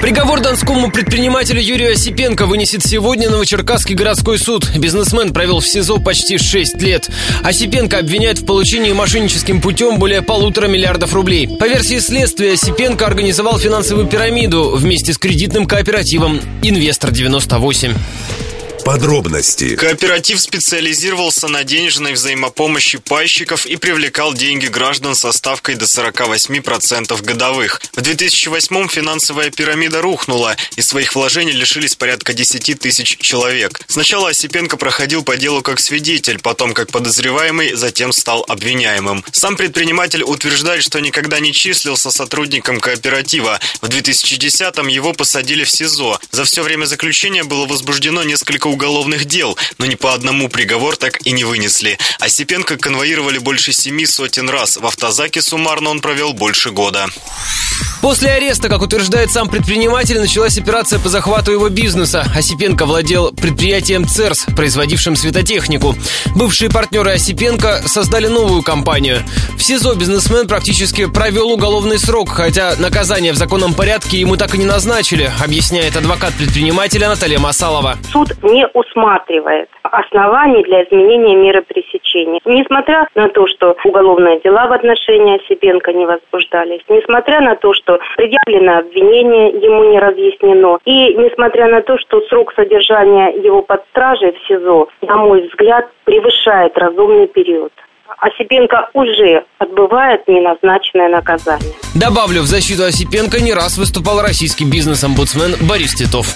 Приговор донскому предпринимателю Юрию Осипенко вынесет сегодня Новочеркасский городской суд. Бизнесмен провел в СИЗО почти 6 лет. Осипенко обвиняют в получении мошенническим путем более полутора миллиардов рублей. По версии следствия, Осипенко организовал финансовую пирамиду вместе с кредитным кооперативом «Инвестор-98». Подробности. Кооператив специализировался на денежной взаимопомощи пайщиков и привлекал деньги граждан со ставкой до 48% годовых. В 2008-м финансовая пирамида рухнула, и своих вложений лишились порядка 10 тысяч человек. Сначала Осипенко проходил по делу как свидетель, потом как подозреваемый, затем стал обвиняемым. Сам предприниматель утверждает, что никогда не числился сотрудником кооператива. В 2010-м его посадили в СИЗО. За все время заключения было возбуждено несколько уголовных дел, но ни по одному приговор так и не вынесли. Осипенко конвоировали больше семи сотен раз. В автозаке суммарно он провел больше года. После ареста, как утверждает сам предприниматель, началась операция по захвату его бизнеса. Осипенко владел предприятием ЦЕРС, производившим светотехнику. Бывшие партнеры Осипенко создали новую компанию. В СИЗО бизнесмен практически провел уголовный срок, хотя наказание в законном порядке ему так и не назначили, объясняет адвокат предпринимателя Наталья Масалова. Суд не усматривает оснований для изменения меры пресечения. Несмотря на то, что уголовные дела в отношении Осипенко не возбуждались, несмотря на то, что предъявлено обвинение ему не разъяснено, и несмотря на то, что срок содержания его под стражей в СИЗО, на мой взгляд, превышает разумный период. Осипенко уже отбывает неназначенное наказание. Добавлю, в защиту Осипенко не раз выступал российский бизнес-омбудсмен Борис Титов.